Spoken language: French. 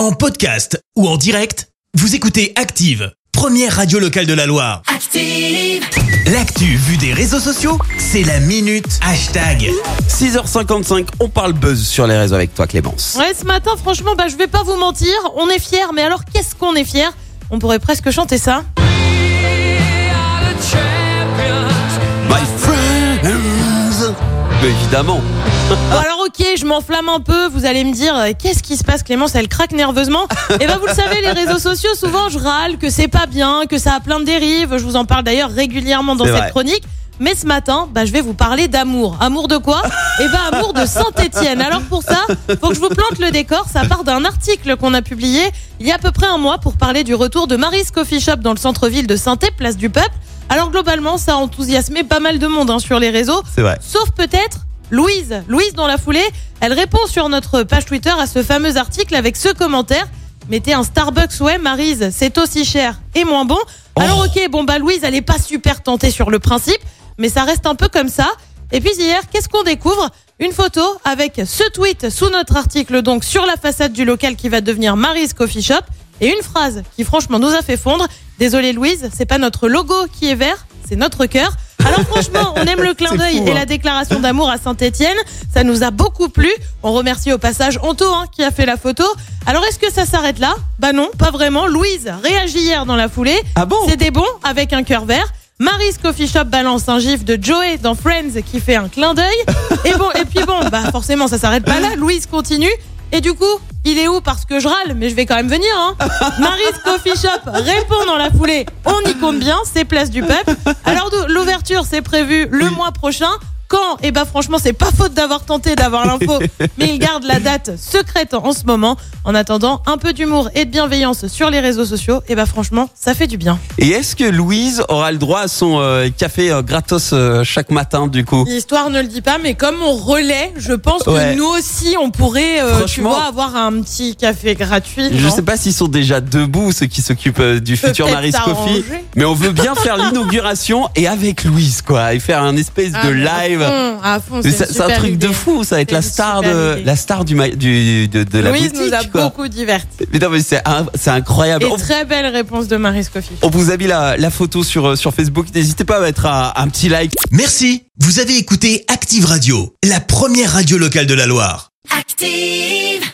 En podcast ou en direct, vous écoutez Active, première radio locale de la Loire. Active. L'actu vue des réseaux sociaux, c'est la minute hashtag. 6h55, on parle buzz sur les réseaux avec toi Clémence. Ouais, ce matin, franchement, bah, je vais pas vous mentir, on est fiers, mais alors qu'est-ce qu'on est fiers? On pourrait presque chanter ça. My friends Mais évidemment Bon, alors ok, je m'enflamme un peu, vous allez me dire, euh, qu'est-ce qui se passe Clémence, elle craque nerveusement Et ben vous le savez, les réseaux sociaux, souvent je râle que c'est pas bien, que ça a plein de dérives, je vous en parle d'ailleurs régulièrement dans cette vrai. chronique. Mais ce matin, bah, je vais vous parler d'amour. Amour de quoi? Eh ben amour de Saint-Étienne. Alors pour ça, faut que je vous plante le décor. Ça part d'un article qu'on a publié il y a à peu près un mois pour parler du retour de Mary's Coffee Shop dans le centre-ville de saint place du Peuple. Alors globalement, ça a enthousiasmé pas mal de monde hein, sur les réseaux. C'est vrai. Sauf peut-être Louise. Louise, dans la foulée, elle répond sur notre page Twitter à ce fameux article avec ce commentaire. Mettez un Starbucks, ouais, Maryse, c'est aussi cher et moins bon. Alors ok, bon bah Louise, elle est pas super tentée sur le principe, mais ça reste un peu comme ça. Et puis hier, qu'est-ce qu'on découvre? Une photo avec ce tweet sous notre article, donc sur la façade du local qui va devenir Mary's Coffee Shop, et une phrase qui franchement nous a fait fondre. Désolé Louise, c'est pas notre logo qui est vert, c'est notre cœur. Alors franchement, on aime le clin d'œil et hein. la déclaration d'amour à Saint-Étienne. Ça nous a beaucoup plu. On remercie au passage Anto hein, qui a fait la photo. Alors est-ce que ça s'arrête là? Bah non, pas vraiment. Louise réagit hier dans la foulée. Ah bon? C'est des bons avec un cœur vert. Mary's Coffee Shop balance un gif de Joey dans Friends qui fait un clin d'œil. Et bon, et puis bon, bah forcément ça s'arrête pas là. Louise continue. Et du coup, il est où Parce que je râle, mais je vais quand même venir. Hein. Mary's Coffee Shop répond dans la foulée. On y compte bien, c'est place du peuple. Alors l'ouverture, c'est prévu le mois prochain. Quand? Eh ben franchement, c'est pas faute d'avoir tenté d'avoir l'info, mais il garde la date secrète en ce moment. En attendant, un peu d'humour et de bienveillance sur les réseaux sociaux, et ben franchement, ça fait du bien. Et est-ce que Louise aura le droit à son euh, café euh, gratos euh, chaque matin du coup? L'histoire ne le dit pas, mais comme on relaie, je pense Ouais. que nous aussi, on pourrait, tu vois, avoir un petit café gratuit. Je sais pas s'ils sont déjà debout ceux qui s'occupent du futur Mary's Coffee, mais on veut bien faire l'inauguration et avec Louise quoi, et faire un espèce Ah, de mais à live. fond, à fond, Mais c'est un truc de fou, ça va être la star de idée. la star du, de, de la Louise boutique nous a quoi. beaucoup divertis. Mais non mais c'est incroyable. Et On- très belle réponse de Mary's Coffee. On vous a mis la, la photo sur, euh, sur Facebook. N'hésitez pas à mettre un, un petit like. Merci, vous avez écouté Active Radio, la première radio locale de la Loire. Active.